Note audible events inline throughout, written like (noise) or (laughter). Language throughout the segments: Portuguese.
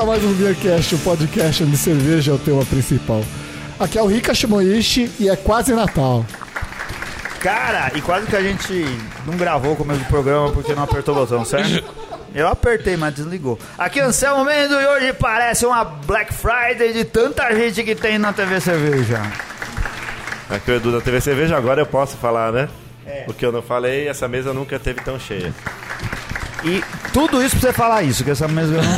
Começa mais um Beercast, o um podcast onde cerveja é o tema principal. Aqui é o Rika Shimoishi e é quase Natal. Cara, e quase que a gente não gravou o começo do programa porque não apertou o botão, certo? Eu apertei, mas desligou. Aqui é o Anselmo Mendo e hoje parece uma Black Friday de tanta gente que tem na TV Cerveja. Aqui é o Edu da TV Cerveja, agora eu posso falar, né? É. O que eu não falei, essa mesa nunca teve tão cheia. E tudo isso pra você falar isso, que essa mesa não. (laughs)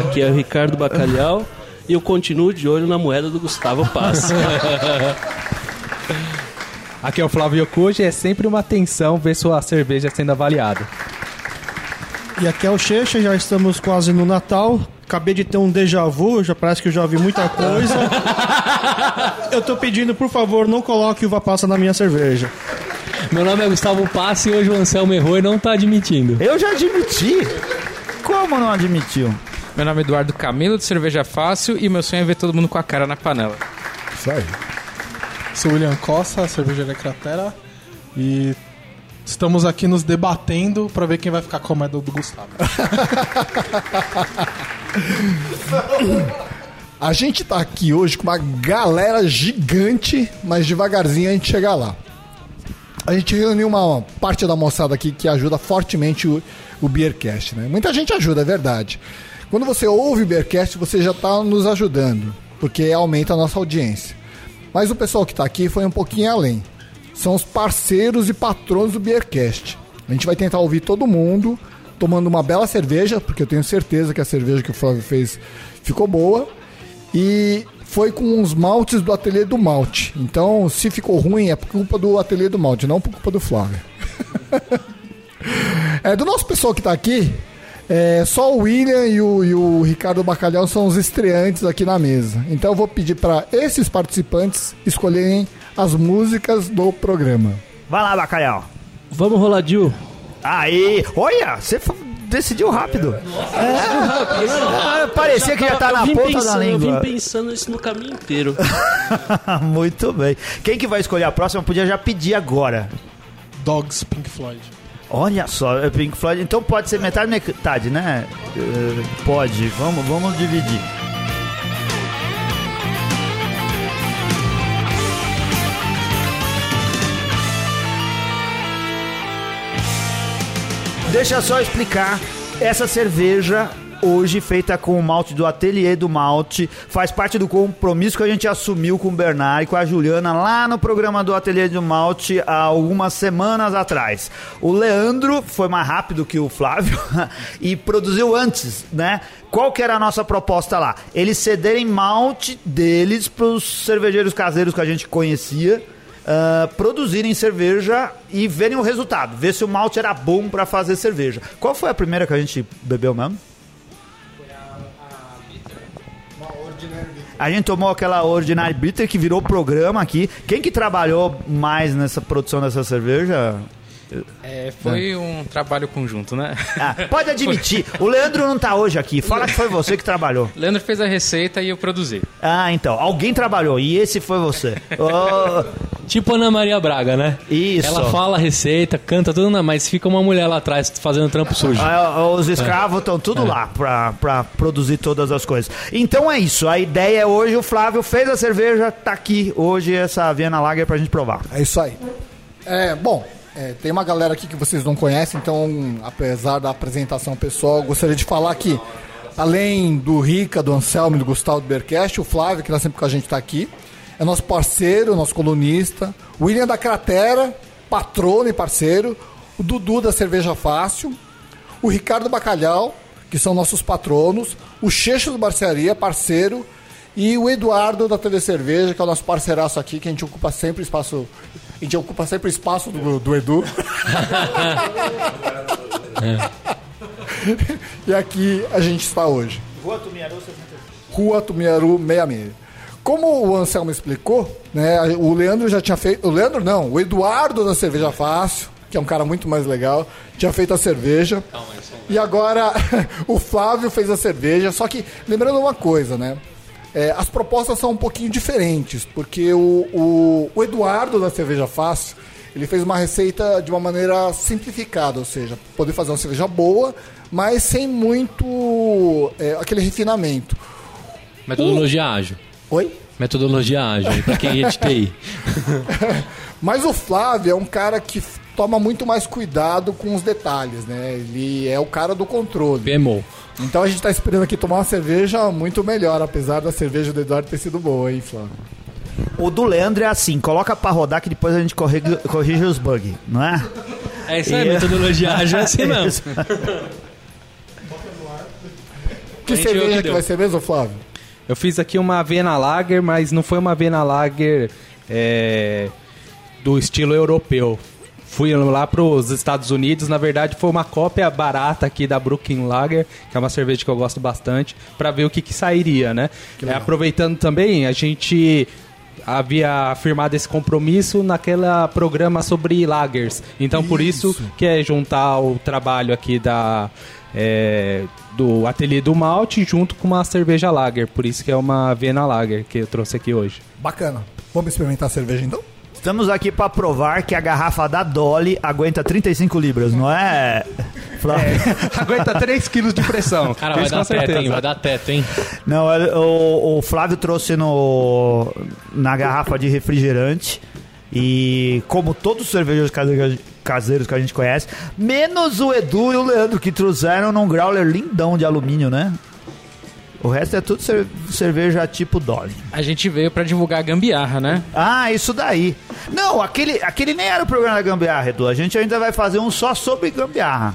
Aqui é o Ricardo Bacalhau e eu continuo de olho na moeda do Gustavo Pass. (laughs) Aqui é o Flávio Yokuji é sempre uma tensão ver sua cerveja sendo avaliada. E aqui é o Checha, já estamos quase no Natal. Acabei de ter um déjà vu, já parece que eu já ouvi muita coisa. (laughs) eu tô pedindo, por favor, não coloque uva passa na minha cerveja. Meu nome é Gustavo Passe e hoje o Anselmo errou e não tá admitindo. Eu já admiti. Como não admitiu? Meu nome é Eduardo Camilo, de Cerveja Fácil, e meu sonho é ver todo mundo com a cara na panela. Isso aí. Sou William Costa, cervejaria Cratera, e estamos aqui nos debatendo para ver quem vai ficar com a moeda do Gustavo. (laughs) a gente tá aqui hoje com uma galera gigante, mas devagarzinho a gente chega lá. A gente reuniu uma parte da moçada aqui que ajuda fortemente o, o Beercast, né? Muita gente ajuda, é verdade. Quando você ouve o Beercast, você já está nos ajudando, porque aumenta a nossa audiência. Mas o pessoal que está aqui foi um pouquinho além. São os parceiros e patronos do Beercast. A gente vai tentar ouvir todo mundo tomando uma bela cerveja, porque eu tenho certeza que a cerveja que o Flávio fez ficou boa. E foi com os maltes do ateliê do malte. Então, se ficou ruim, é por culpa do ateliê do malte, não por culpa do Flávio. (laughs) é, do nosso pessoal que está aqui, é, só o William e o, e o, Ricardo Bacalhau são os estreantes aqui na mesa. Então eu vou pedir para esses participantes escolherem as músicas do programa. Vai lá, Bacalhau. Vamos rolar, Dil. Aí, olha, você decidiu rápido. É, é, parecia que já tá na ponta pensando, da língua. Eu vim pensando isso no caminho inteiro. (laughs) Muito bem. Quem que vai escolher a próxima? Podia já pedir agora. Dogs Pink Floyd. Olha só, é Pink Floyd. Então pode ser metade metade, né? Uh, pode. Vamos, vamos dividir. Deixa só explicar. Essa cerveja hoje feita com o malte do Ateliê do Malte. Faz parte do compromisso que a gente assumiu com o Bernard e com a Juliana lá no programa do Ateliê do Malte há algumas semanas atrás. O Leandro foi mais rápido que o Flávio (laughs) e produziu antes, né? Qual que era a nossa proposta lá? Eles cederem malte deles para os cervejeiros caseiros que a gente conhecia. Uh, produzirem cerveja e verem o resultado, ver se o malte era bom para fazer cerveja. Qual foi a primeira que a gente bebeu mesmo? A gente tomou aquela Ordinary Bitter que virou programa aqui. Quem que trabalhou mais nessa produção dessa cerveja? É, foi é. um trabalho conjunto, né? Ah, pode admitir. (laughs) O Leandro não tá hoje aqui. Fala que foi você que trabalhou. Leandro fez a receita e eu produzi. Ah, então. Alguém trabalhou e esse foi você. Oh. Tipo Ana Maria Braga, né? Isso. Ela fala a receita, canta tudo, mas fica uma mulher lá atrás fazendo trampo sujo. Ah, os escravos estão é. tudo é. lá pra, pra produzir todas as coisas. Então é isso. A ideia é hoje, o Flávio fez a cerveja, tá aqui hoje essa Viena Lager pra gente provar. É isso aí. É, bom, é, tem uma galera aqui que vocês não conhecem, então, apesar da apresentação pessoal, gostaria de falar que, além do Rica, do Anselmo e do Gustavo do Bercast, o Flávio, que está sempre com a gente, está aqui. É nosso parceiro, nosso colunista. William da Cratera, patrono e parceiro. O Dudu da Cerveja Fácil. O Ricardo Bacalhau, que são nossos patronos. O Cheixo do Barcearia, parceiro. E o Eduardo da TV Cerveja, que é o nosso parceiraço aqui, que a gente ocupa sempre espaço a gente ocupa sempre o espaço do, do Edu. é. (laughs) E aqui a gente está hoje. Rua Tumiaru 66. Rua Tumiaru 66. Como o Anselmo explicou, né, o Leandro já tinha feito. O Leandro não, o Eduardo da Cerveja Fácil, que é um cara muito mais legal, tinha feito a cerveja. E agora (laughs) o Flávio fez a cerveja. Só que, lembrando uma coisa, né? É, as propostas são um pouquinho diferentes, porque o, o, o, Eduardo da Cerveja Fácil, ele fez uma receita de uma maneira simplificada, ou seja, poder fazer uma cerveja boa, mas sem muito é, aquele refinamento. Metodologia ágil. Oi? Metodologia ágil, pra quem é de TI. (laughs) Mas o Flávio é um cara que toma muito mais cuidado com os detalhes, né? Ele é o cara do controle. PMO. Então a gente tá esperando aqui tomar uma cerveja muito melhor, apesar da cerveja do Eduardo ter sido boa, hein, Flávio? O do Leandro é assim, coloca pra rodar que depois a gente corrige, corrige os bugs, não é? É isso aí, E- metodologia ágil é assim (laughs) mesmo. Que cerveja que vai ser mesmo, Flávio? Eu fiz aqui uma Viena Lager, mas não foi uma Viena Lager é, do estilo europeu. Fui lá para os Estados Unidos, na verdade foi uma cópia barata aqui da Brooklyn Lager, que é uma cerveja que eu gosto bastante, para ver o que, que sairia, né? É, aproveitando também, a gente havia firmado esse compromisso naquele programa sobre lagers. Então por isso que é juntar o trabalho aqui da é, do ateliê do malte junto com uma cerveja lager. Por isso que é uma Viena Lager que eu trouxe aqui hoje. Bacana. Vamos experimentar a cerveja então? Estamos aqui pra provar que a garrafa da Dolly aguenta 35 libras, não é? Flávio? Aguenta 3 kg de pressão. Cara, vai dar teto, hein? Vai dar teto, hein? Não, ele- o, o Flávio trouxe no, na garrafa de refrigerante. E como todos os cervejeiros case- caseiros que a gente conhece, menos o Edu e o Leandro, que trouxeram num growler lindão de alumínio, né? O resto é tudo cer- cerveja tipo Dolly. A gente veio pra divulgar a gambiarra, né? Ah, isso daí. Não, aquele, aquele nem era o programa da gambiarra, Edu. A gente ainda vai fazer um só sobre gambiarra.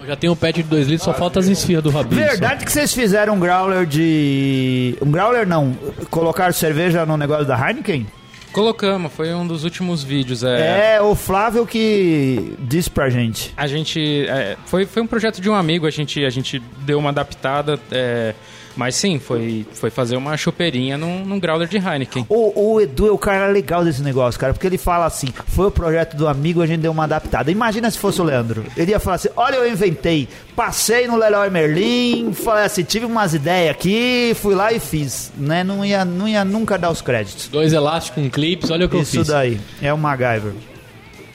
Eu já tenho um pet de 2 litros, só falta as esfias do Rabinho. Verdade que vocês fizeram um growler de. Um growler não. Colocaram cerveja no negócio da Heineken? Colocamos, foi um dos últimos vídeos. É, É, o Flávio que disse pra gente. A gente. é, foi, foi um projeto de um amigo, a gente, a gente deu uma adaptada. é, mas sim, foi, foi fazer uma chopeirinha num, num growler de Heineken. O, o Edu é o cara legal desse negócio, cara, porque ele fala assim: foi o projeto do amigo, a gente deu uma adaptada. Imagina se fosse o Leandro. Ele ia falar assim: olha, eu inventei, passei no Leroy Merlin, falei assim, tive umas ideias aqui, fui lá e fiz. Né? Não, ia, não ia nunca dar os créditos. Dois elásticos, um clips, olha o que eu Isso fiz. daí, é o MacGyver.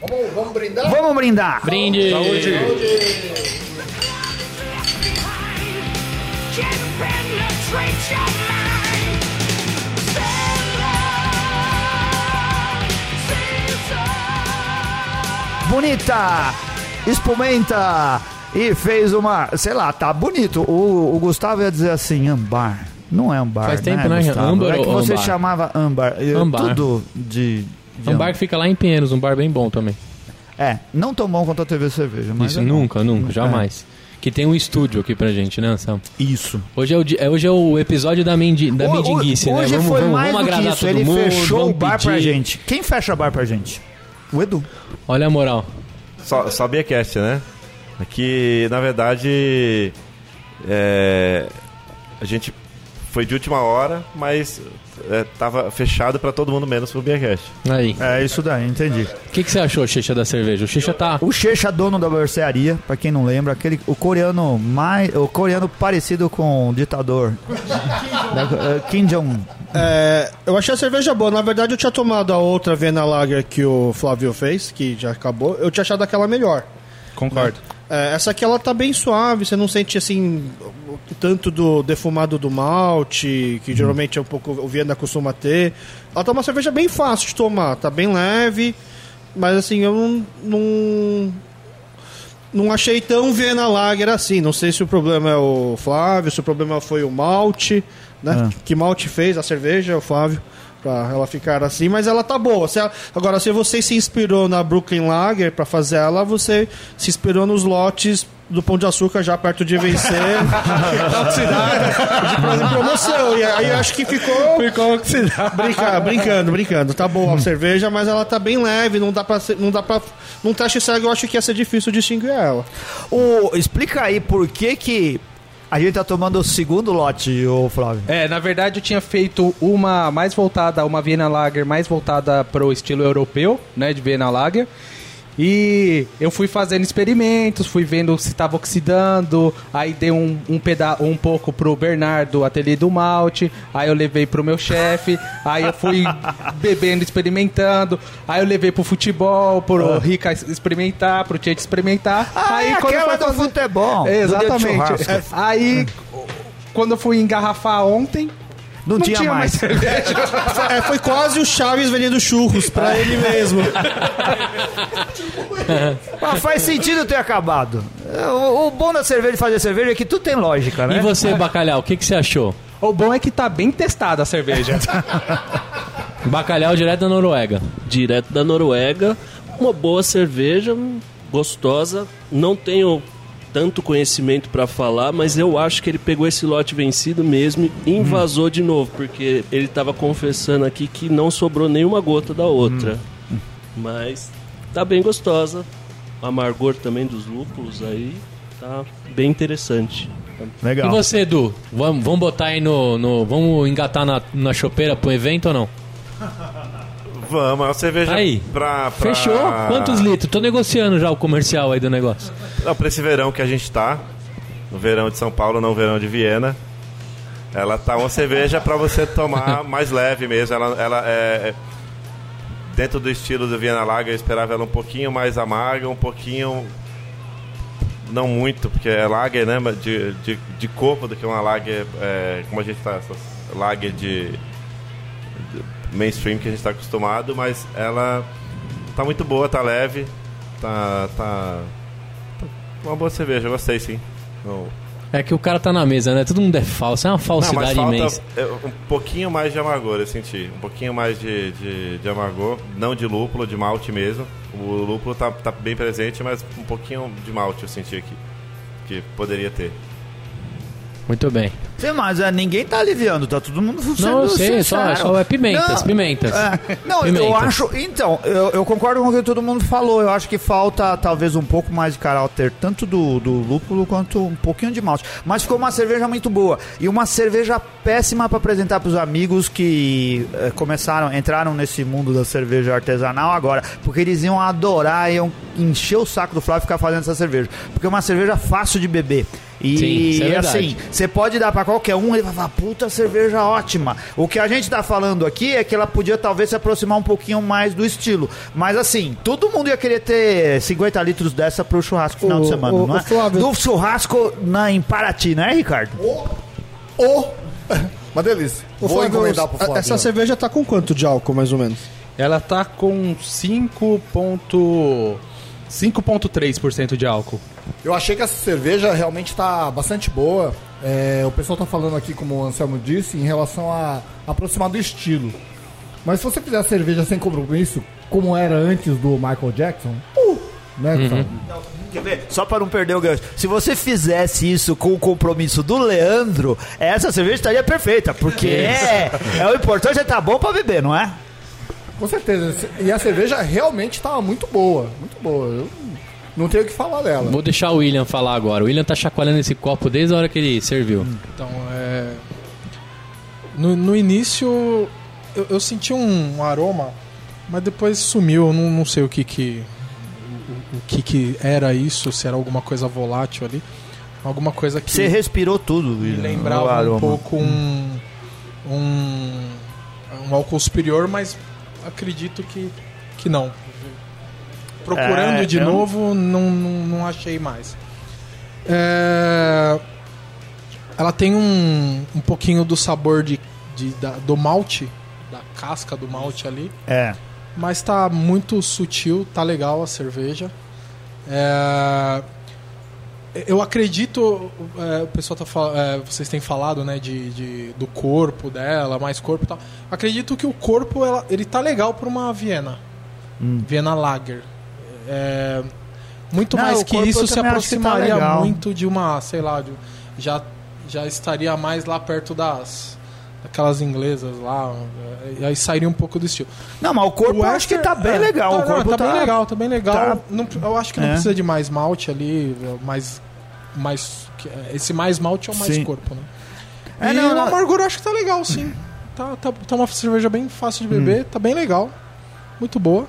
Vamos, vamos brindar? Vamos brindar! Brinde! Can penetrate your mind. bonita, espumenta e fez uma, sei lá, tá bonito. O, o Gustavo ia dizer assim, ambar. Não é ambar, Faz tempo, né? Gustavo? Âmbar é que você chamava âmbar. Eu- Âmbar. Tudo de... de Um bar que fica lá em Pinheiros, um bar bem bom também. É, não tão bom quanto a TV cerveja, mas Isso, é bom. nunca, nunca, jamais. Que tem um estúdio aqui pra gente, né, Sam? Isso. Hoje é o, di- é, hoje é o episódio da, mendi, da Ho- mendigice, né? Hoje Vamos, foi vamos, mais vamos do que agradar isso. todo Ele mundo, fechou o vamos bar pra pedir. gente. Quem fecha bar pra gente? O Edu. Olha a moral. Só, só Beercast, né? Que, na verdade, é, a gente foi de última hora, mas é, tava fechado pra todo mundo, menos pro Beercast. Aí. É isso daí, entendi. O que, que você achou, Xixa, da cerveja? O Xixa tá... O Checha, dono da mercearia, pra quem não lembra, aquele, o coreano mais, o coreano parecido com o ditador. da, (laughs) eh, Kim Jong. É, eu achei a cerveja boa. Na verdade, eu tinha tomado a outra Vena Lager que o Flávio fez, que já acabou. Eu tinha achado aquela melhor. Concordo. É, essa aqui ela tá bem suave, você não sente assim tanto do defumado do malte, que geralmente é um pouco o Viena costuma ter. Ela tá uma cerveja bem fácil de tomar, tá bem leve, mas assim, eu não não, não achei tão Viena Lager assim. Não sei se o problema é o Flávio, se o problema foi o malte, né? Que malte fez a cerveja, o Flávio. Pra ela ficar assim, mas ela tá boa. Se ela- agora, se você se inspirou na Brooklyn Lager pra fazer ela, você se inspirou nos lotes do Pão de Açúcar já perto de vencer. (laughs) tá oxidada, de promoção. E aí acho que ficou. Ficou oxidado. Brinca, brincando, brincando. Tá boa a cerveja, mas ela tá bem leve, não dá pra. ser- Não dá pra num teste cego eu acho que ia ser difícil distinguir ela. O, explica aí por que que a gente tá tomando o segundo lote, ô Flávio. É, na verdade eu tinha feito uma mais voltada, uma Viena Lager mais voltada para o estilo europeu, né, de Viena Lager. E eu fui fazendo experimentos, fui vendo se estava oxidando, aí dei um, um, peda um pouco pro Bernardo, ateliê do malte, aí eu levei pro meu chefe, aí eu fui (laughs) bebendo, experimentando, aí eu levei pro futebol, pro Rica experimentar, pro Tietchan experimentar. Ah, aí é aquela do futebol, do Exatamente. É, aí, quando eu fui engarrafar ontem, Não, tinha, mais. cerveja. (laughs) É, foi quase o Chaves vendendo churros pra ele mesmo. (laughs) Mas faz sentido ter acabado. O, o bom da cerveja de fazer cerveja é que tudo tem lógica, né? E você, Bacalhau, o que, que você achou? o bom é que tá bem testada a cerveja. (laughs) Bacalhau direto da Noruega. direto da Noruega. Uma boa cerveja, gostosa. Não tenho tanto conhecimento para falar, mas eu acho que ele pegou esse lote vencido mesmo e invasou de novo, porque ele estava confessando aqui que não sobrou nenhuma gota da outra. Mas tá bem gostosa. O amargor também dos lúpulos aí tá bem interessante. Legal. E você, Edu? Vamos, vamos botar aí no, no- Vamos engatar na, na chopeira pro evento ou não? (laughs) Vamos, é uma cerveja Aí. pra, pra... Fechou? Quantos litros? Tô negociando já o comercial aí do negócio. Não, pra esse verão que a gente tá, no verão de São Paulo, não verão de Viena, ela tá uma cerveja pra você tomar (laughs) mais leve mesmo. Ela, ela é, é- Dentro do estilo do Viena Lager, eu esperava ela um pouquinho mais amarga, um pouquinho... Não muito, porque é lager, né? De, de, de corpo do que uma lager... é, como a gente tá... Essas lager de... de mainstream que a gente tá acostumado, mas ela tá muito boa, tá leve, tá... tá uma boa cerveja, eu gostei sim. Não, É que o cara tá na mesa, né? Todo mundo é falso. É uma não, mas falsidade falta imensa. um pouquinho mais de amargor, eu senti. Um pouquinho mais de, de, de amargor. Não de lúpulo, de malte mesmo. O lúpulo tá, tá bem presente, mas um pouquinho de malte eu senti aqui. Que poderia ter. Muito bem. Sim, mas é, ninguém tá aliviando, tá todo mundo sendo Não, eu sei, só, sincero. só é pimentas, Não, pimentas. É, não, eu Pimentas. acho. Então, eu, eu concordo com o que todo mundo falou. Eu acho que falta talvez um pouco mais de caráter, tanto do, do lúpulo quanto um pouquinho de malte. Mas ficou uma cerveja muito boa. E uma cerveja péssima para apresentar pros amigos que eh, começaram, entraram nesse mundo da cerveja artesanal agora. Porque eles iam adorar, iam encher o saco do Flávio e ficar fazendo essa cerveja. Porque é uma cerveja fácil de beber. E Sim, é assim, você pode dar pra qualquer um, ele vai falar, puta cerveja ótima. O que a gente tá falando aqui é que ela podia talvez se aproximar um pouquinho mais do estilo. Mas assim, todo mundo ia querer ter 50 litros dessa pro churrasco final de Ô, semana, ô, não é? Flávio. Do churrasco na, em Paraty, né, Ricardo? Ô! (laughs) Uma delícia. Ô, Vou Flávio, encomendar pro Flávio. Essa cerveja tá com quanto de álcool, mais ou menos? Ela tá com 5 ponto... 5,3% de álcool. Eu achei que essa cerveja realmente tá bastante boa. É, o pessoal tá falando aqui, como o Anselmo disse, em relação a aproximar do estilo. Mas se você fizer a cerveja sem compromisso, como era antes do Michael Jackson, uh, né? Gustavo? Quer ver? Só para não perder o gancho. Se você fizesse isso com o compromisso do Leandro, essa cerveja estaria perfeita. Porque (laughs) é, é o importante é tá bom pra beber, não é? Com certeza. E a cerveja realmente tava muito boa. Muito boa. Eu não tenho o que falar dela. Vou deixar o William falar agora. O William tá chacoalhando esse copo desde a hora que ele serviu. Então, é. No, no início, eu, eu senti um aroma, mas depois sumiu. Eu não, não sei o que que. O, o que que era isso, se era alguma coisa volátil ali. Alguma coisa que Você respirou tudo, William, lembrava um pouco um, um. um álcool superior, mas acredito que, que não. Procurando É, de eu- novo, não, não, não achei mais. É, ela tem um, um pouquinho do sabor de, de- da- do malte, da casca do malte ali, É. mas tá muito sutil, tá legal a cerveja. É, eu acredito, é, o pessoal tá é, vocês têm falado, né, de, de- do corpo dela, mais corpo e tal. Acredito que o corpo ela, ele tá legal para uma Viena, Viena Lager. É, muito Não, mais que isso se tá aproximaria legal. muito de uma, sei lá, de- já já estaria mais lá perto das daquelas inglesas lá, é, e aí sairia um pouco do estilo. Não, mas o corpo eu acho que tá bem é, legal. Tá, o corpo não, tá, bem legal, tá bem legal. tá- Não- eu acho que não É. precisa de mais malte ali, mais. mais esse mais malte é o mais Sim. corpo, né? É, e não, o amargor eu acho que tá legal, sim. Tá, tá, tá uma cerveja bem fácil de beber, Hum. tá bem legal. Muito boa.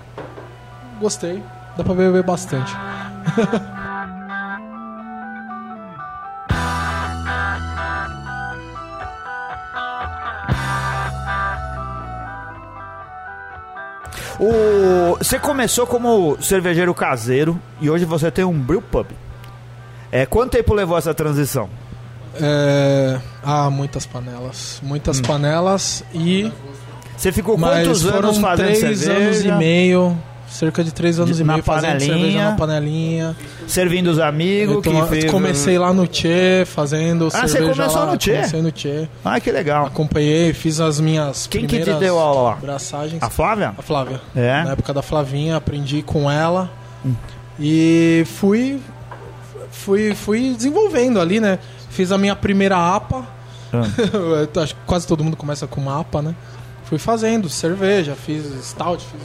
Gostei. dá pra beber bastante. (laughs) O... Você começou como cervejeiro caseiro e hoje você tem um brew pub. É, quanto tempo levou essa transição? É... Ah, muitas panelas. Muitas panelas e. Você ficou quantos anos fazendo três cerveja? anos e meio. Cerca de três anos De- e meio fazendo panelinha. cerveja na panelinha. Servindo os amigos Eu que toma- fez... Comecei lá no Tchê, fazendo Ah, você cerveja começou lá. no Tchê? Comecei no Tchê. Ah, que legal. Acompanhei, fiz as minhas Quem que te primeiras deu aula lá? braçagens. A Flávia? A Flávia. É? Na época da Flavinha, aprendi com ela. E fui, fui, fui desenvolvendo ali, né? Fiz a minha primeira APA. (laughs) Eu acho que quase todo mundo começa com uma APA, né? Fui fazendo cerveja, fiz stout, fiz...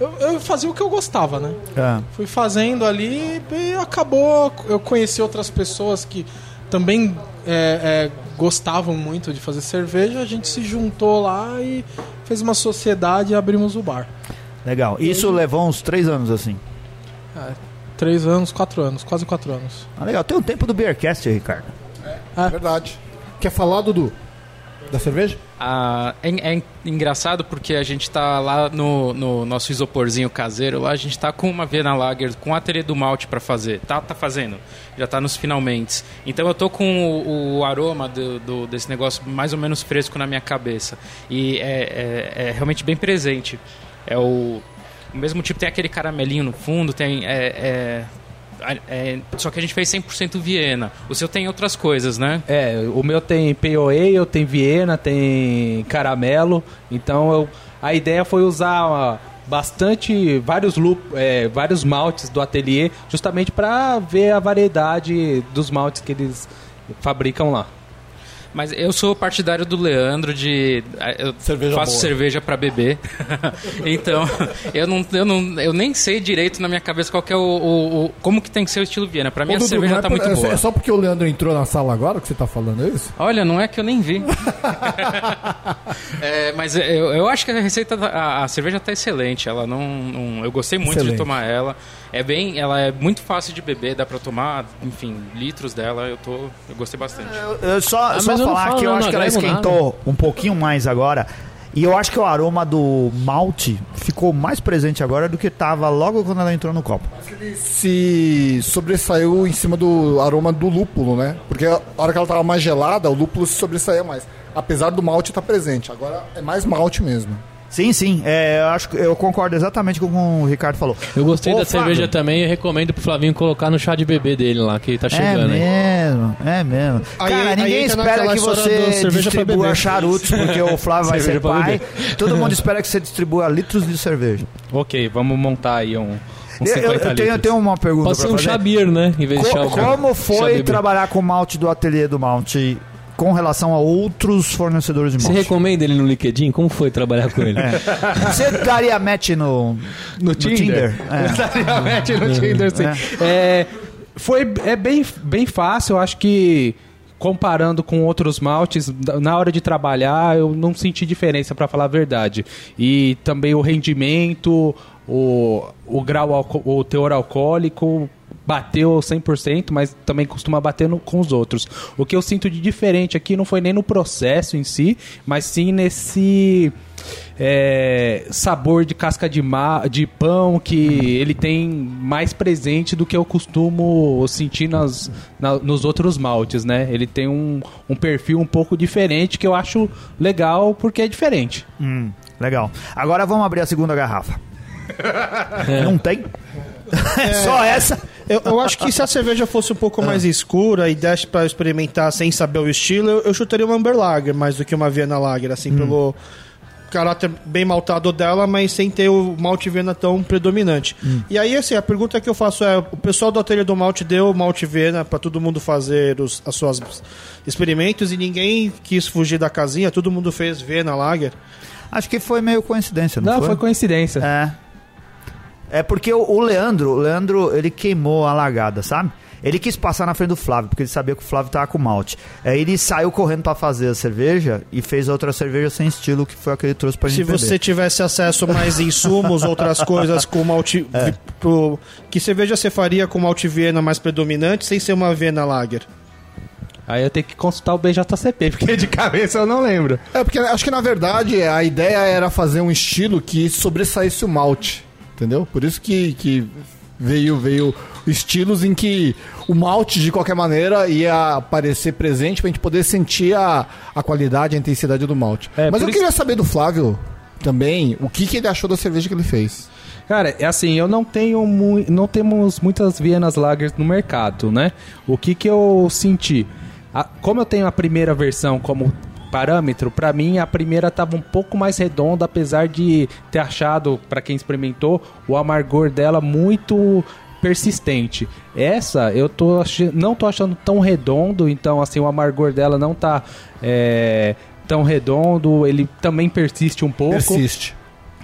Eu, eu fazia o que eu gostava, né? É. Fui fazendo ali e acabou. Eu conheci outras pessoas que também é, é, gostavam muito de fazer cerveja. A gente se juntou lá e fez uma sociedade e abrimos o bar. Legal. Isso levou uns três anos assim. Três anos, quatro anos, quase quatro anos. Ah, legal. Tem o tempo do Beercast, Ricardo. Verdade. Quer falar, Dudu? Da cerveja? Ah, é, é engraçado porque a gente tá lá no, no nosso isoporzinho caseiro, lá a gente tá com uma Viena Lager, com a ateliê do malte pra fazer. Tá, tá fazendo. Já tá nos finalmente. Então eu tô com o, o aroma do, do- desse negócio mais ou menos fresco na minha cabeça. E é, é- é realmente bem presente. É o, o mesmo tipo, tem aquele caramelinho no fundo, tem... é- só que a gente fez 100% Viena. O seu tem outras coisas, né? É, o meu tem POA, eu tenho Viena, tem caramelo. Então eu- a ideia foi usar ó, bastante vários lup, é, vários maltes do ateliê, justamente para ver a variedade dos maltes que eles fabricam lá. Mas eu sou partidário do Leandro de. Eu Cerveja faço boa. cerveja pra beber. (laughs) então, eu não, eu não. Eu nem sei direito na minha cabeça qual é o. o- o- como que tem que ser o estilo Viena. Pra mim Ô, a Dudu, cerveja é tá por- muito é, boa. É só porque o Leandro entrou na sala agora que você tá falando isso? Olha, não é que eu nem vi. (laughs) É, mas eu, eu acho que a receita, a, a cerveja tá excelente. Ela não, não- eu gostei muito Excelente. de tomar ela. É bem, ela é muito fácil de beber, dá pra tomar, enfim, litros dela. Eu tô, eu gostei bastante. Eu só, Ah, só eu falar falo, que eu não, acho não que ela esquentou um pouquinho mais agora. E eu acho que o aroma do malte ficou mais presente agora do que tava logo quando ela entrou no copo. Ele se sobressaiu em cima do aroma do lúpulo, né? Porque a hora que ela tava mais gelada, o lúpulo se sobressaía mais. Apesar do malte estar presente. Agora é mais malte mesmo. Sim, sim. é, eu acho que eu concordo exatamente com o que o Ricardo falou. Eu gostei Ô, da Flávio. cerveja também e recomendo pro Flavinho colocar no chá de bebê dele lá, que tá É chegando aí. mesmo, é mesmo. Aí- Cara, aí ninguém espera que você distribua beber. charutos, porque o Flávio vai ser pai. Todo mundo espera que você distribua litros de cerveja. Ok, vamos montar aí um, Eu, 50 eu- tenho, eu tenho uma pergunta Pode ser um fazer. beer, né? Em vez de chá Co- como foi trabalhar com o malte do ateliê do malte com relação a outros fornecedores de Você malte? recomenda ele no LinkedIn? Como foi trabalhar com ele? Você daria match no, No Tinder? É. Exatamente, no Tinder, (laughs) sim. É, foi, é bem, bem fácil, eu acho que comparando com outros maltes, na hora de trabalhar eu não senti diferença, para falar a verdade. E também o rendimento, o, o grau, alco- o teor alcoólico bateu 100%, mas também costuma bater no- com os outros. O que eu sinto de diferente aqui não foi nem no processo em si, mas sim nesse é, sabor de casca de, ma de pão que ele tem mais presente do que eu costumo sentir nas, na- nos outros maltes, né? Ele tem um, um perfil um pouco diferente que eu acho legal porque é diferente. Hum, legal. Agora vamos abrir a segunda garrafa. (laughs) Não tem? Só essa? Eu, eu acho que se a cerveja fosse um pouco mais escura e desse pra experimentar sem saber o estilo, eu, eu chutaria uma Amber Lager mais do que uma Viena Lager, assim, pelo caráter bem maltado dela, mas sem ter o malte Viena tão predominante. E aí, assim, a pergunta que eu faço é: o pessoal do ateliê do malte deu malte Viena pra todo mundo fazer os, as suas experimentos e ninguém quis fugir da casinha, todo mundo fez Viena Lager. Acho que foi meio coincidência, não, Não, foi? foi coincidência. É. É porque o, o Leandro, o Leandro, ele queimou a largada, sabe? Ele quis passar na frente do Flávio, porque ele sabia que o Flávio tava com malte. Aí ele saiu correndo pra fazer a cerveja e fez outra cerveja sem estilo, que foi a que ele trouxe pra Se gente beber. você tivesse acesso a mais insumos, outras (laughs) coisas com malte... É. Pro, que cerveja você faria com malte Viena mais predominante, sem ser uma Viena Lager? Aí eu tenho que consultar o BJCP, (laughs) porque de cabeça eu não lembro. É, porque acho que na verdade a ideia era fazer um estilo que sobressaísse o malte, entendeu? Por isso que, que veio, veio estilos em que o malte, de qualquer maneira, ia aparecer presente pra gente poder sentir a, a qualidade, a intensidade do malte. É, Mas eu isso- queria saber do Flávio também o que, que ele achou da cerveja que ele fez. Cara, é assim, eu não tenho mu não temos muitas Vienas Lagers no mercado, né? O que que eu senti? A- como eu tenho a primeira versão como parâmetro, pra mim a primeira tava um pouco mais redonda, apesar de ter achado, pra quem experimentou, o amargor dela muito persistente. Essa eu tô ach- não tô achando tão redondo, então assim o amargor dela não tá é, tão redondo, ele também persiste um pouco Persiste.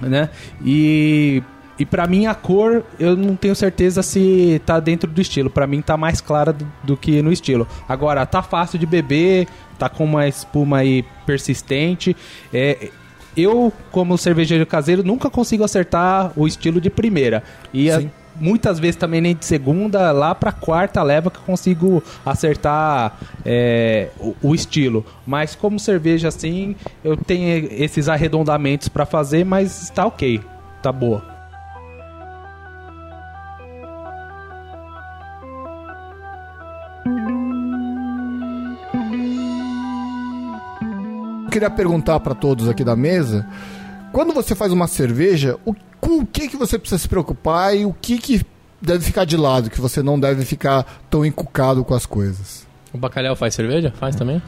né? E e para mim a cor eu não tenho certeza se tá dentro do estilo. Pra mim tá mais clara do, do que no estilo. Agora tá fácil de beber, tá com uma espuma aí persistente. É, eu como cervejeiro caseiro nunca consigo acertar o estilo de primeira. E a- Sim. muitas vezes também nem de segunda, lá pra quarta leva que eu consigo acertar é, o, o estilo. Mas como cerveja assim, eu tenho esses arredondamentos pra fazer, mas tá ok, tá boa. Queria perguntar pra todos aqui da mesa, quando você faz uma cerveja, o, com o que, que você precisa se preocupar e o que, que deve ficar de lado, que você não deve ficar tão encucado com as coisas? O bacalhau faz cerveja? Faz também?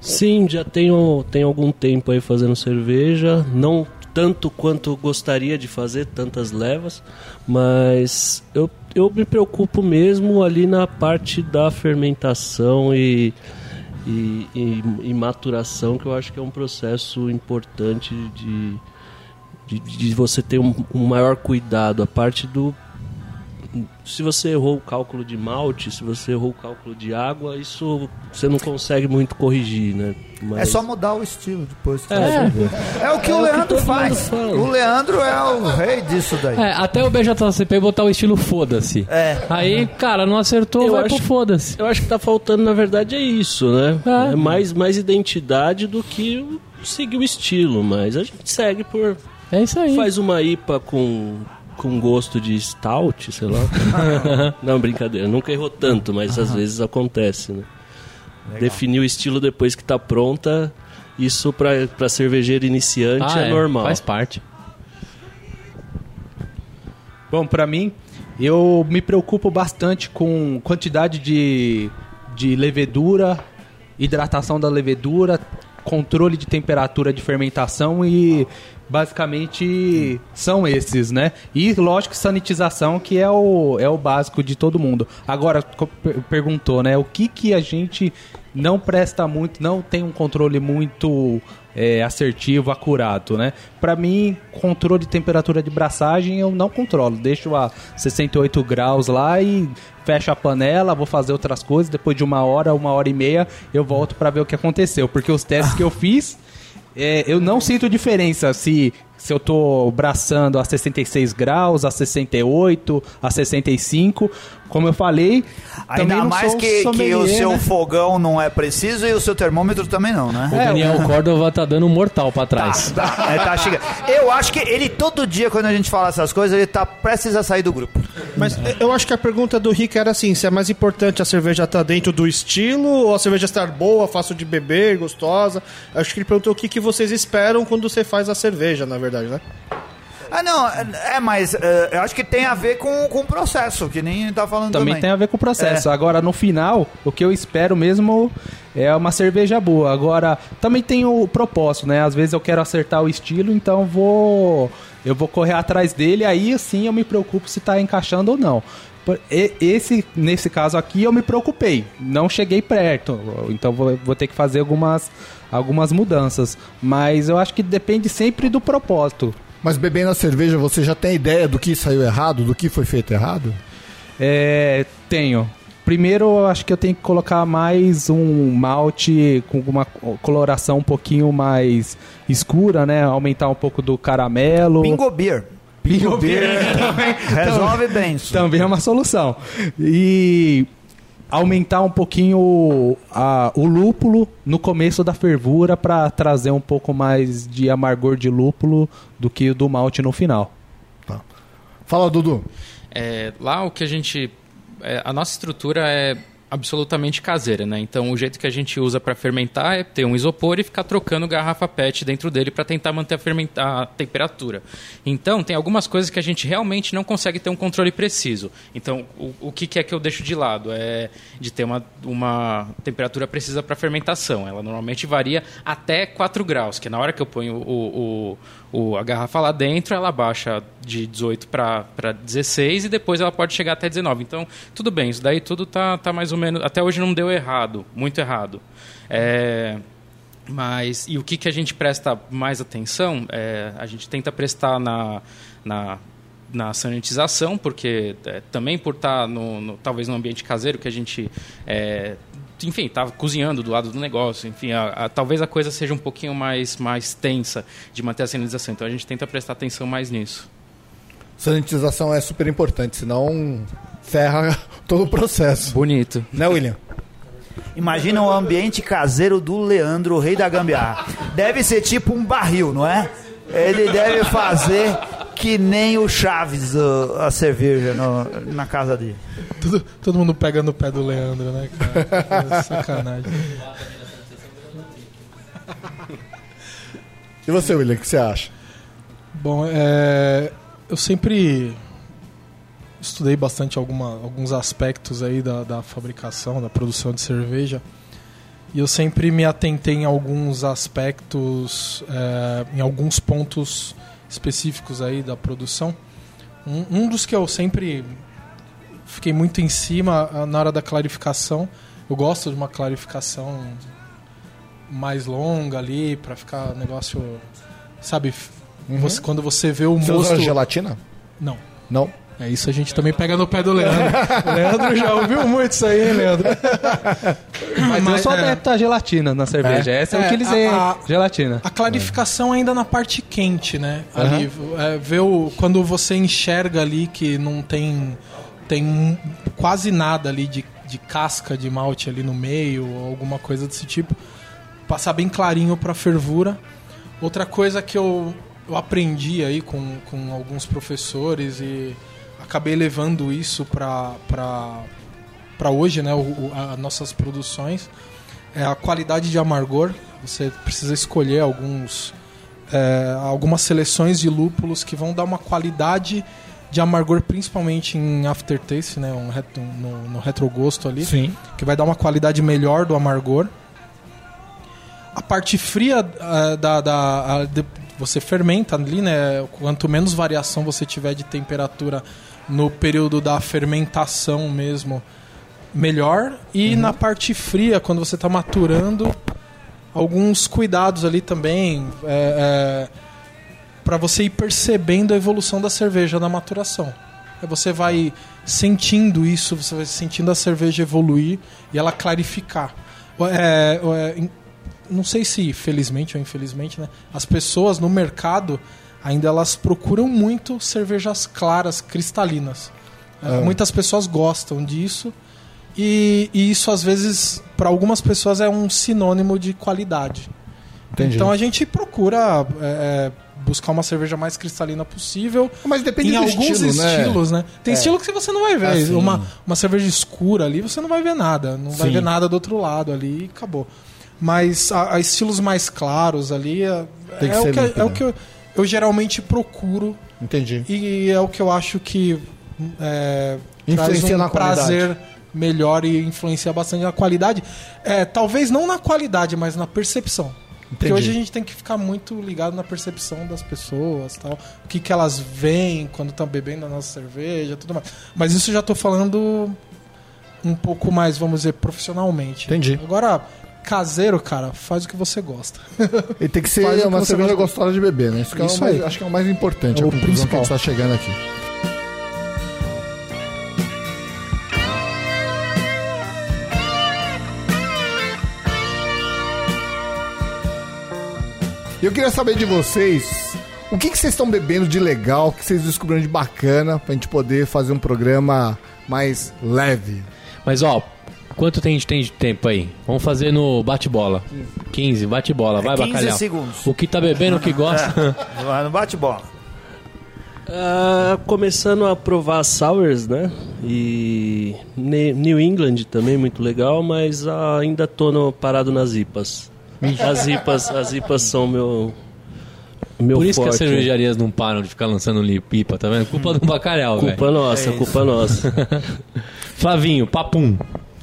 Sim, já tenho, tenho algum tempo aí fazendo cerveja. Não tanto quanto gostaria de fazer, tantas levas, mas eu, eu me preocupo mesmo ali na parte da fermentação e, e, e- e maturação, que eu acho que é um processo importante de, de, de você ter um, um maior cuidado. A parte do. Se você errou o cálculo de malte, se você errou o cálculo de água, isso você não consegue muito corrigir, né? Mas- É só mudar o estilo depois. que É. ver. É o que É o o que Leandro mundo faz. O Leandro é o rei disso daí. É, até o BJCP botar o estilo foda-se. É. Aí, cara, não acertou, Eu vai acho- pro foda-se. Eu acho que tá faltando, na verdade, é isso, né? É. É, mais, mais identidade do que seguir o estilo, mas a gente segue por. É isso aí. Faz uma IPA com, com gosto de stout, sei lá. (laughs) Não, brincadeira, nunca errou tanto, mas às vezes acontece, né? Definir o estilo depois que tá pronta, isso pra, pra cervejeiro iniciante Ah, é, normal. Faz parte. Bom, pra mim, eu me preocupo bastante com quantidade de, de levedura, hidratação da levedura, controle de temperatura de fermentação e basicamente são esses, né? E lógico sanitização que é o, é o básico de todo mundo. Agora perguntou, né? O que que a gente não presta muito, não tem um controle muito é, assertivo, acurado, né? Pra mim, controle de temperatura de braçagem eu não controlo. Deixo a 68 graus lá e fecho a panela, vou fazer outras coisas. Depois de uma hora, uma hora e meia, eu volto pra ver o que aconteceu. Porque os testes que eu fiz, é, eu não sinto diferença se, se eu tô braçando a 66 graus, a 68, a 65. Como eu falei, também Ainda não mais sou que, que o seu né? fogão não é preciso e o seu termômetro também não, né? O Daniel Córdova tá dando um mortal pra Tá, trás. tá, é, tá chegando. Eu acho que ele todo dia, quando a gente fala essas coisas, ele tá prestes a sair do grupo. Mas eu acho que a pergunta do Rick era assim: se é mais importante a cerveja estar dentro do estilo ou a cerveja estar boa, fácil de beber, gostosa? Acho que ele perguntou o que, que vocês esperam quando você faz a cerveja, na verdade, né? Ah, não, é, é, mas é, eu acho que tem a ver com, com o processo, que nem tá falando também. Também tem a ver com o processo. É. Agora, no final, o que eu espero mesmo é uma cerveja boa. Agora, também tem o propósito, né? Às vezes eu quero acertar o estilo, então vou eu vou correr atrás dele, aí sim eu me preocupo se tá encaixando ou não. E- Esse, nesse caso aqui, eu me preocupei. Não cheguei perto. Então vou, vou ter que fazer algumas, algumas mudanças. Mas eu acho que depende sempre do propósito. Mas bebendo a cerveja, você já tem ideia do que saiu errado, do que foi feito errado? É, tenho. primeiro eu acho que eu tenho que colocar mais um malte com uma coloração um pouquinho mais escura, né? Aumentar um pouco do caramelo. Bingo Beer. Beer (laughs) também, Resolve bem isso. também é uma solução. E aumentar um pouquinho a- o lúpulo no começo da fervura para trazer um pouco mais de amargor de lúpulo do que o do malte no final. Fala, Dudu. É, lá o que a gente. é, a nossa estrutura é absolutamente caseira, né? Então o jeito que a gente usa para fermentar é ter um isopor e ficar trocando garrafa PET dentro dele para tentar manter a, fermenta- a temperatura. Então tem algumas coisas que a gente realmente não consegue ter um controle preciso. Então o, o que, que é que eu deixo de lado é de ter uma, uma temperatura precisa para fermentação. Ela normalmente varia até 4 graus, que na hora que eu ponho o, o- o- a garrafa lá dentro, ela baixa de 18 para 16 e depois ela pode chegar até 19. Então, tudo bem, isso daí tudo tá, tá mais ou menos. Até hoje não deu errado, muito errado. É, mas, e o que, que a gente presta mais atenção? É, a gente tenta prestar na, na, na sanitização, porque é, também por estar no, no- talvez no ambiente caseiro que a gente é, enfim, estava cozinhando do lado do negócio, enfim, a- a- talvez a coisa seja um pouquinho mais, mais tensa de manter a sanitização. Então a gente tenta prestar atenção mais nisso. Sanitização é super importante, senão ferra (laughs) todo o processo. Bonito. Né, William? Imagina o ambiente caseiro do Leandro, o rei da gambiarra. Deve ser tipo um barril, não é? Ele deve fazer que nem o Chaves uh, a cerveja no- na casa dele. Todo, todo mundo pega no pé do Leandro, né, cara? É sacanagem. E você, William, o que você acha? Bom, é, eu sempre estudei bastante alguma, alguns aspectos aí da, da fabricação, da produção de cerveja. E eu sempre me atentei em alguns aspectos, é, em alguns pontos específicos aí da produção. Um, um dos que eu sempre fiquei muito em cima ah, na hora da clarificação. Eu gosto de uma clarificação mais longa ali, para ficar negócio, sabe, você- quando você vê o Você mosto... usa gelatina? Não. Não? É isso, a gente também pega no pé do Leandro. o (laughs) Leandro já ouviu muito isso aí, hein, Leandro? Mas, eu sou é, adepto à gelatina na cerveja. Essa eu É, utilizei, a- a- gelatina. A clarificação ainda na parte quente, né? Ali, é, ver o, quando você enxerga ali que não tem, tem quase nada ali de, de casca de malte ali no meio, ou alguma coisa desse tipo, passar bem clarinho para fervura. Outra coisa que eu, eu aprendi aí com, com alguns professores e acabei levando isso para hoje, né? O, a- nossas produções é a qualidade de amargor. Você precisa escolher alguns é, algumas seleções de lúpulos que vão dar uma qualidade de amargor, principalmente em aftertaste, né? Um retro, no, no retrogosto ali Sim. que vai dar uma qualidade melhor do amargor. A parte fria ah, da, da- a- de- você fermenta ali, né? Quanto menos variação você tiver de temperatura no período da fermentação mesmo, melhor. E na parte fria, quando você está maturando, alguns cuidados ali também é, para você ir percebendo a evolução da cerveja na maturação. Aí você vai sentindo isso, você vai sentindo a cerveja evoluir e ela clarificar. É, é, não sei se felizmente ou infelizmente, né? As pessoas no mercado ainda elas procuram muito cervejas claras, cristalinas. É, Muitas pessoas gostam disso e, e isso às vezes para algumas pessoas é um sinônimo de qualidade. Entendi. Então a gente procura é, é, buscar uma cerveja mais cristalina possível. Mas depende em do alguns estilo, né? estilos, né? Tem É. estilo que você não vai ver. Ah, sim. uma, uma cerveja escura ali, você não vai ver nada. Não vai Sim. ver nada do outro lado ali e acabou. Mas a, a estilos mais claros ali é, Tem que é o, que, é o que eu, eu geralmente procuro Entendi. e é o que eu acho que é, traz Influencia um na qualidade. prazer melhor e influencia bastante na qualidade. É, talvez não na qualidade, mas na percepção. Porque Entendi. hoje a gente tem que ficar muito ligado na percepção das pessoas, tal, o que, que elas veem quando estão bebendo a nossa cerveja, tudo mais. Mas isso já estou falando um pouco mais, vamos dizer, profissionalmente. Entendi. Agora, caseiro, cara, faz o que você gosta. E tem que ser uma que cerveja gosta. gostosa de beber, né? Isso, que é Isso é mais, acho que é o mais importante, é o tá principal que está chegando aqui. E eu queria saber de vocês o que, que vocês estão bebendo de legal, o que vocês descobriram de bacana, pra gente poder fazer um programa mais leve. Mas ó, quanto tem, tem de tempo aí? Vamos fazer no bate-bola. 15, bate-bola, vai 15 bacalhau. segundos. O que tá bebendo, o que gosta. (laughs) Vai no bate-bola. Ah, começando a provar sours, né? E Ne- New England também muito legal, mas ainda tô no- parado nas IPAs. As IPAs, as IPAs são meu meu Por isso que as forte. cervejarias não param de ficar lançando pipa, tá vendo? Culpa do bacalhau, velho. Culpa nossa, culpa (laughs) nossa. Flavinho, papum.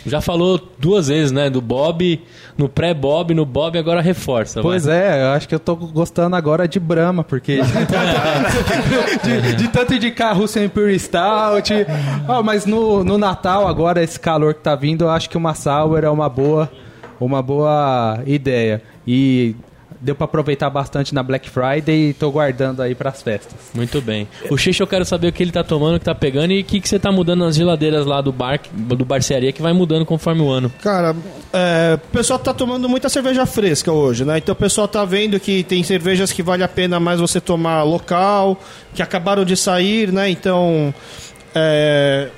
Já falou duas vezes, né? Do Bob, no pré-Bob, no Bob, agora reforça. Pois é, eu acho que eu tô gostando agora de Brahma, porque (laughs) de, de tanto indicar Russian Imperial Stout. Ó, mas no, no Natal, agora, esse calor que tá vindo, eu acho que uma sour é uma boa, uma boa ideia. E deu pra aproveitar bastante na Black Friday e tô guardando aí pras festas. Muito bem. O Xixi, eu quero saber o que ele tá tomando, o que tá pegando e o que, que você tá mudando nas geladeiras lá do bar, do barcearia, que vai mudando conforme o ano. Cara, é, o pessoal tá tomando muita cerveja fresca hoje, né? Então o pessoal tá vendo que tem cervejas que vale a pena mais você tomar local, que acabaram de sair, né? Então, é,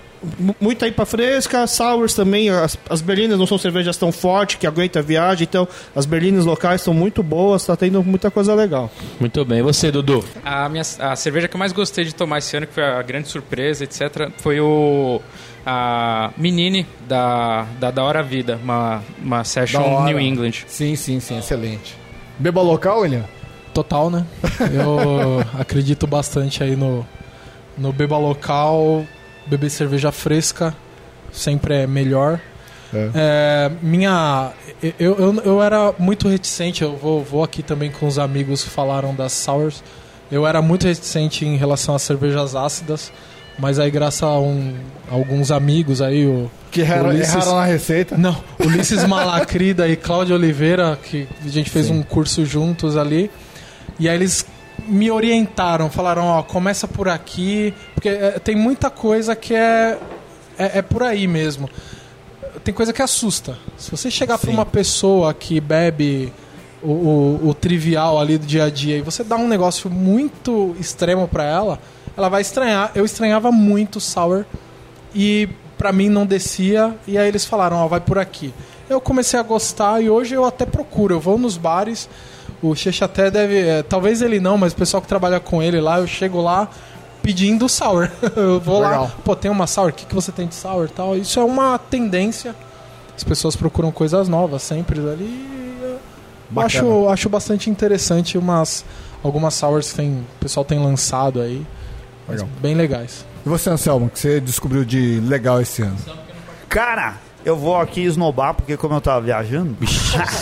muita IPA fresca, sours também, as, as berlinas não são cervejas tão fortes que aguenta a viagem, então as berlinas locais são muito boas, tá tendo muita coisa legal. Muito bem. E você, Dudu? A, minha, a cerveja que eu mais gostei de tomar esse ano, que foi a grande surpresa, etc., foi o a Menine da, da Da Hora Vida, uma, uma session. New England. Sim, sim, sim, excelente. Beba local, William? Total, né? Eu (laughs) acredito bastante aí no, no beba local, beber cerveja fresca sempre é melhor. É. É, minha. Eu, eu, eu era muito reticente, eu vou, vou aqui também com os amigos que falaram das sours. Eu era muito reticente em relação às cervejas ácidas, mas aí, graças a um- alguns amigos aí, o. Que erraram, Ulisses- erraram na receita. Não, Ulisses Malacrida e Cláudio Oliveira, que a gente fez um curso juntos ali. E aí eles me orientaram, falaram, ó, começa por aqui, porque é, tem muita coisa que é, é, é por aí mesmo. Tem coisa que assusta. Se você chegar pra uma pessoa que bebe o, o- o trivial ali do dia a dia e você dá um negócio muito extremo pra ela, ela vai estranhar. Eu estranhava muito sour e pra mim não descia e aí eles falaram, ó, vai por aqui. Eu comecei a gostar e hoje eu até procuro, eu vou nos bares, o Cheche até deve, é, talvez ele não, mas o pessoal que trabalha com ele lá, eu chego lá pedindo sour. (laughs) eu vou lá, Legal. pô, tem uma sour, o que, que você tem de sour e tal. Isso é uma tendência. As pessoas procuram coisas novas sempre ali. acho, acho bastante interessante umas algumas sours que tem, o pessoal tem lançado aí. Legal. Bem legais. E você, Anselmo, que você descobriu de legal esse ano? Cara, eu vou aqui esnobar, porque como eu tava viajando.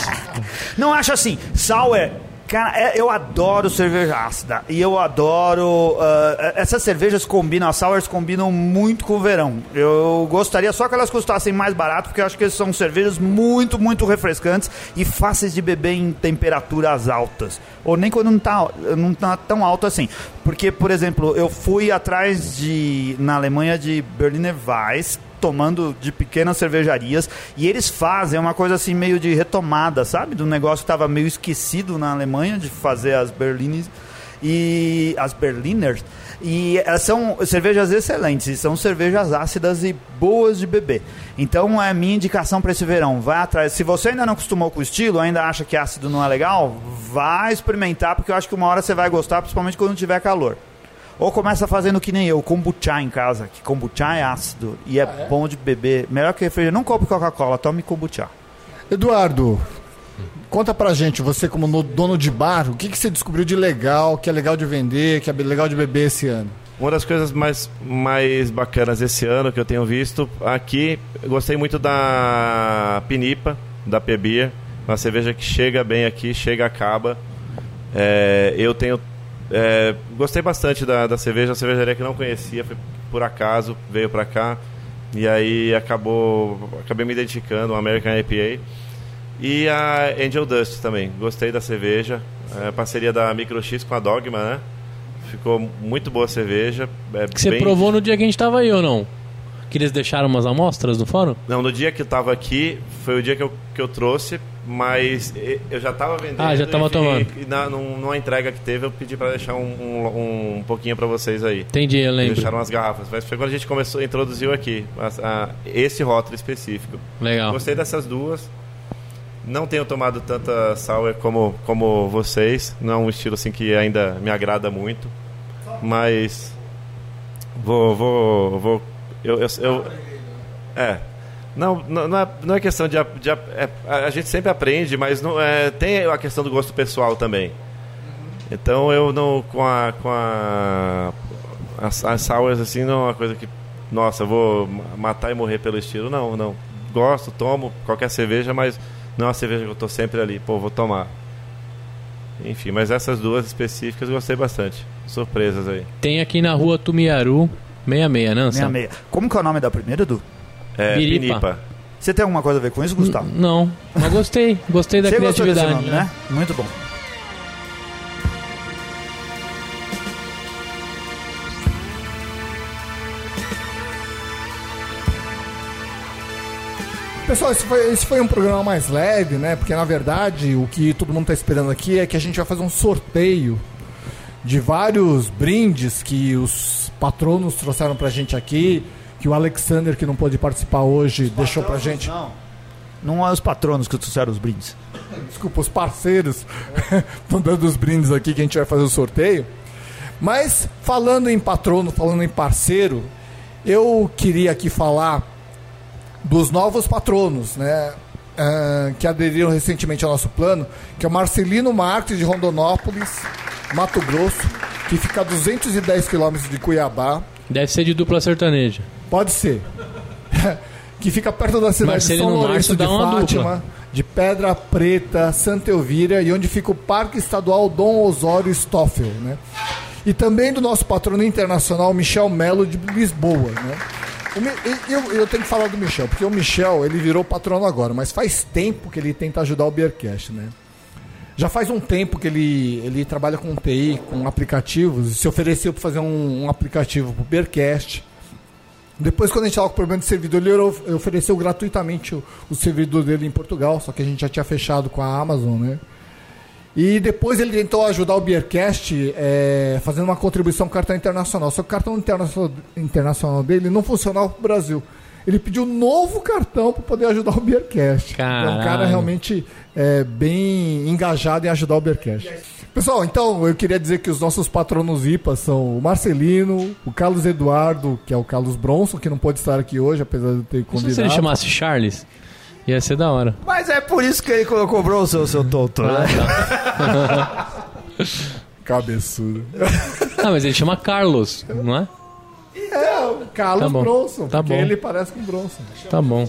(laughs) não acho assim, sour. Cara, é- eu adoro cerveja ácida. E eu adoro. ah, essas cervejas combinam, as sours combinam muito com o verão. Eu gostaria só que elas custassem mais barato, porque eu acho que são cervejas muito, muito refrescantes e fáceis de beber em temperaturas altas. Ou nem quando não tá, não tá tão alto assim. Porque, por exemplo, eu fui atrás de. na Alemanha de Berliner Weiss tomando de pequenas cervejarias e eles fazem uma coisa assim meio de retomada, sabe? Do negócio que estava meio esquecido na Alemanha de fazer as Berlines e as Berliners e elas são cervejas excelentes e são cervejas ácidas e boas de beber. Então é minha indicação para esse verão. Vai atrás. Se você ainda não acostumou com o estilo, ainda acha que ácido não é legal, vai experimentar porque eu acho que uma hora você vai gostar, principalmente quando tiver calor. Ou começa fazendo que nem eu, kombucha em casa, que kombucha é ácido e é, bom de beber. Melhor que refrigerante. Não compre Coca-Cola, tome kombucha. Eduardo, conta pra gente, você como no- dono de bar, o que, que você descobriu de legal, que é legal de vender, que é legal de beber esse ano? Uma das coisas mais, mais bacanas esse ano que eu tenho visto aqui, eu gostei muito da Pinipa, da Pebia. Uma cerveja que chega bem aqui, chega, acaba. É, eu tenho. É, gostei bastante da, da cerveja, uma cervejaria que não conhecia, foi por acaso, veio pra cá. E aí acabou. Acabei me identificando, uma American IPA. E a Angel Dust também. Gostei da cerveja. É, parceria da Micro X com a Dogma, né? Ficou muito boa a cerveja. É Que você bem- provou no dia que a gente tava aí ou não? Que eles deixaram umas amostras no fórum? Não, no dia que eu tava aqui, foi o dia que eu, que eu trouxe. Mas eu já tava vendendo. Ah, já tava e- tomando. E na, num- numa entrega que teve, eu pedi pra deixar um, um, um pouquinho pra vocês aí. Entendi, eu lembro. Deixaram umas garrafas. Mas foi quando a gente começou, introduziu aqui as- a- esse rótulo específico. Legal. Gostei dessas duas. Não tenho tomado tanta sour como, como vocês. Não é um estilo assim que ainda me agrada muito. Mas vou. vou, vou eu, eu, eu- é. Não, não, não é, não é questão de. a- de é- a gente sempre aprende, mas não, é, tem a questão do gosto pessoal também. Então eu não. Com a. Com a as, as sours assim não é uma coisa que. Nossa, eu vou ma- matar e morrer pelo estilo. Não, não. Gosto, tomo qualquer cerveja, mas não é uma cerveja que eu tô sempre ali, pô, vou tomar. Enfim, mas essas duas específicas eu gostei bastante. Surpresas aí. Tem aqui na rua Tumiaru 66, não? Meia, meia. Como que é o nome da primeira, Edu? É, Biripa. Pinipa. Você tem alguma coisa a ver com isso, Gustavo? Não, mas gostei. Gostei da Você gostou desse criatividade. nome, né? Muito bom. Pessoal, esse foi, esse foi um programa mais leve, né? Porque na verdade o que todo mundo tá esperando aqui é que a gente vai fazer um sorteio de vários brindes que os patronos trouxeram pra gente aqui, que o Alexander, que não pôde participar hoje, deixou pra gente. Não. Não é os patronos que trouxeram os brindes. Desculpa, os parceiros (laughs) estão dando os brindes aqui que a gente vai fazer o sorteio. Mas falando em patrono, falando em parceiro, eu queria aqui falar dos novos patronos, né? ah, que aderiram recentemente ao nosso plano, que é o Marcelino Marques de Rondonópolis, Mato Grosso, que fica a 210 quilômetros de Cuiabá. Deve ser de dupla sertaneja. Pode ser. (laughs) que fica perto da cidade Marcelino de São Lourenço de Fátima, dupla. de Pedra Preta, Santa Elvira e onde fica o Parque Estadual Dom Osório Stoffel, né? E também do nosso patrono internacional Michel Melo de Lisboa, né? Eu, eu tenho que falar do Michel, porque o Michel, ele virou patrono agora, mas faz tempo que ele tenta ajudar o Beercast, né? Já faz um tempo que ele, ele trabalha com TI, com aplicativos, e se ofereceu para fazer um, um aplicativo para o Beercast. Depois, quando a gente estava com problema de servidor, ele of- ofereceu gratuitamente o, o servidor dele em Portugal, só que a gente já tinha fechado com a Amazon, né? E depois ele tentou ajudar o Beercast é, fazendo uma contribuição com o cartão internacional. Só que o cartão internacional, internacional dele não funcionava para o Brasil. Ele pediu um novo cartão para poder ajudar o Beercast. É um cara realmente é, bem engajado em ajudar o Beercast. Pessoal, então eu queria dizer que os nossos patronos IPA são o Marcelino, o Carlos Eduardo, que é o Carlos Bronson, que não pode estar aqui hoje, apesar de eu ter convidado. se ele chamasse Charles. Ia ser da hora. Mas é por isso que ele co- cobrou o seu, seu tonto, né? (laughs) Cabeçudo. Ah, mas ele chama Carlos, não é? É, o Carlos Tá bom. Bronson, Tá porque bom. ele parece com o Bronson. Tá bom.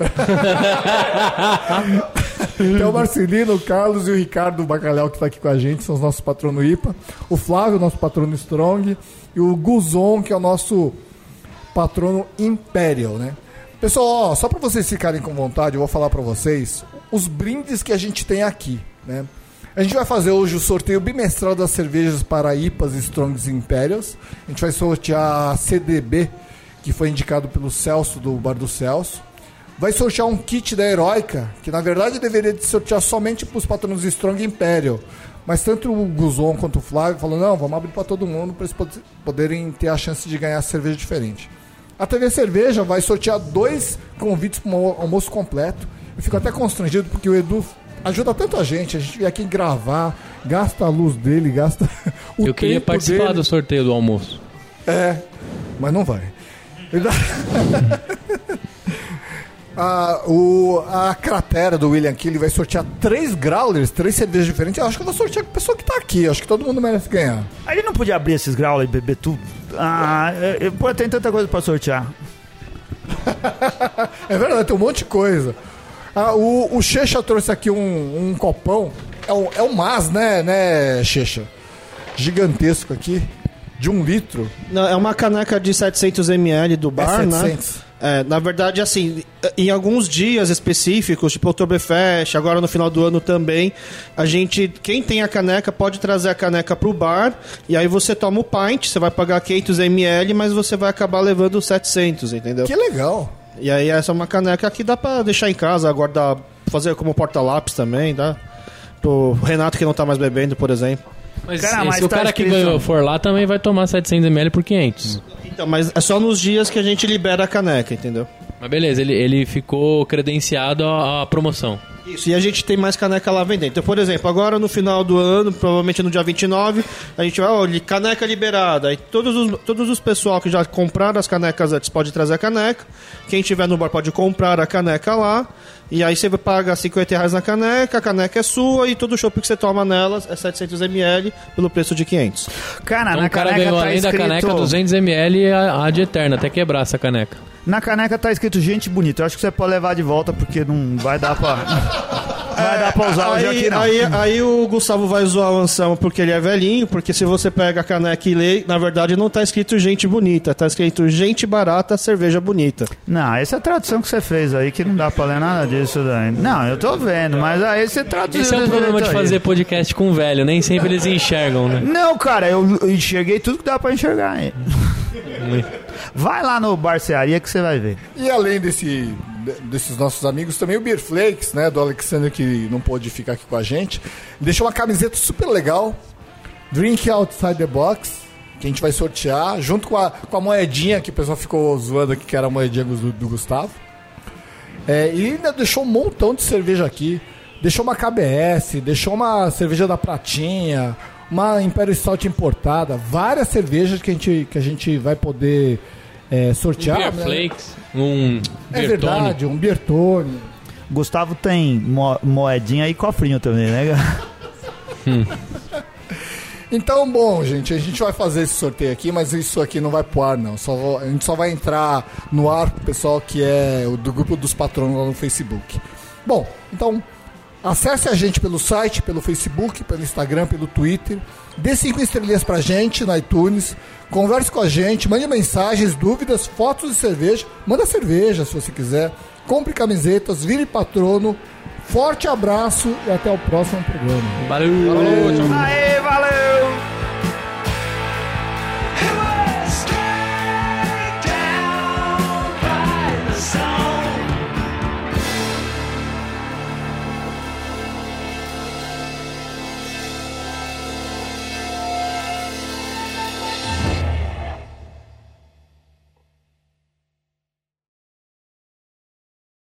(laughs) Então o Marcelino, o Carlos e o Ricardo Bacalhau que está aqui com a gente, são os nossos patronos IPA. O Flávio, nosso patrono Strong. E o Guzon, que é o nosso patrono Imperial, né? Pessoal, ó, só para vocês ficarem com vontade, eu vou falar para vocês os brindes que a gente tem aqui, né? A gente vai fazer hoje o sorteio bimestral das cervejas para IPAs, Strongs e Imperials. A gente vai sortear a CDB, que foi indicado pelo Celso, do Bar do Celso. Vai sortear um kit da Heroica, que na verdade deveria de sortear somente para os patronos Strong e Imperial. Mas tanto o Guzon quanto o Flávio falaram, não, vamos abrir para todo mundo para eles pod- poderem ter a chance de ganhar cerveja diferente. A TV Cerveja vai sortear dois convites para um almoço completo. Eu fico até constrangido porque o Edu ajuda tanto a gente. A gente vem aqui gravar, gasta a luz dele, gasta (laughs) o Eu queria participar dele. do sorteio do almoço. É, mas não vai. (laughs) A, o, a cratera do William Kelly vai sortear três growlers, três cervejas diferentes. Eu acho que eu vou sortear com a pessoa que tá aqui. Eu acho que todo mundo merece ganhar. Ele não podia abrir esses graus e beber tudo. Ah, é, pô, tem tanta coisa pra sortear. (laughs) É verdade, tem um monte de coisa. Ah, o, o Checha trouxe aqui um, um copão. É um, é um mas, né, né, Checha? Gigantesco aqui. De um litro. Não, é uma caneca de 700ml do bar, é né? 700. É, na verdade, assim, em alguns dias específicos, tipo Oktoberfest, agora no final do ano também, a gente, quem tem a caneca pode trazer a caneca pro bar, e aí você toma o pint, você vai pagar 500ml, mas você vai acabar levando 700, entendeu? Que legal. E aí essa é uma caneca que dá pra deixar em casa, guardar fazer como porta-lápis também, tá? Pro Renato que não tá mais bebendo, por exemplo. Mas, Cara, se- mas se o tá cara que ganhou for lá, também vai tomar 700ml por 500. Então, mas é só nos dias que a gente libera a caneca, entendeu? Mas beleza, ele, ele ficou credenciado à, à promoção. Isso, e a gente tem mais caneca lá vendendo. Então, por exemplo, agora no final do ano, provavelmente no dia 29, a gente vai, ó, li- caneca liberada. Aí todos os, todos os pessoal que já compraram as canecas antes pode trazer a caneca. Quem tiver no bar pode comprar a caneca lá. E aí você paga 50 reais na caneca, a caneca é sua e todo o chopp que você toma nelas é 700ml pelo preço de 500. Cara, Então na o cara caneca ganhou tá além escrito... da caneca 200ml e a, a de eterna, até quebrar essa caneca. Na caneca tá escrito gente bonita. Eu acho que você pode levar de volta porque não vai dar pra. (laughs) vai dar pra usar hoje aí, aqui, não. Aí, aí o Gustavo vai zoar o Anselmo porque ele é velhinho, porque se você pega a caneca e lê, na verdade não tá escrito gente bonita, tá escrito gente barata, cerveja bonita. Não, essa é a tradução que você fez aí, que não dá pra ler nada disso daí. Não, eu tô vendo, mas aí você traduziu. Esse é o problema de fazer podcast com velho, nem sempre eles enxergam, né? Não, cara, eu enxerguei tudo que dá pra enxergar aí. Vai lá no Barcearia que você vai ver. E além desse, de- desses nossos amigos, também o Beer Flakes, né? Do Alexander, que não pôde ficar aqui com a gente. Deixou uma camiseta super legal. Drink Outside the Box. Que a gente vai sortear, junto com a, com a moedinha que o pessoal ficou zoando aqui, que era a moedinha do, do Gustavo. É, e ainda deixou um montão de cerveja aqui. Deixou uma KBS, deixou uma cerveja da Pratinha, uma Imperial Stout importada, várias cervejas que a gente, que a gente vai poder é, sortear. Beer né? Flakes, um É verdade, um Bertone. Gustavo tem mo- moedinha e cofrinho também, né? cara? (laughs) Então, bom, gente, a gente vai fazer esse sorteio aqui, mas isso aqui não vai pro ar, não. Só a gente só vai entrar no ar pro pessoal que é do grupo dos patronos lá no Facebook. Bom, então, acesse a gente pelo site, pelo Facebook, pelo Instagram, pelo Twitter. Dê cinco estrelinhas pra gente no iTunes. Converse com a gente, mande mensagens, dúvidas, fotos de cerveja. Manda cerveja se você quiser. Compre camisetas, vire patrono. Forte abraço e até o próximo programa. Valeu! valeu. valeu. Aê, valeu.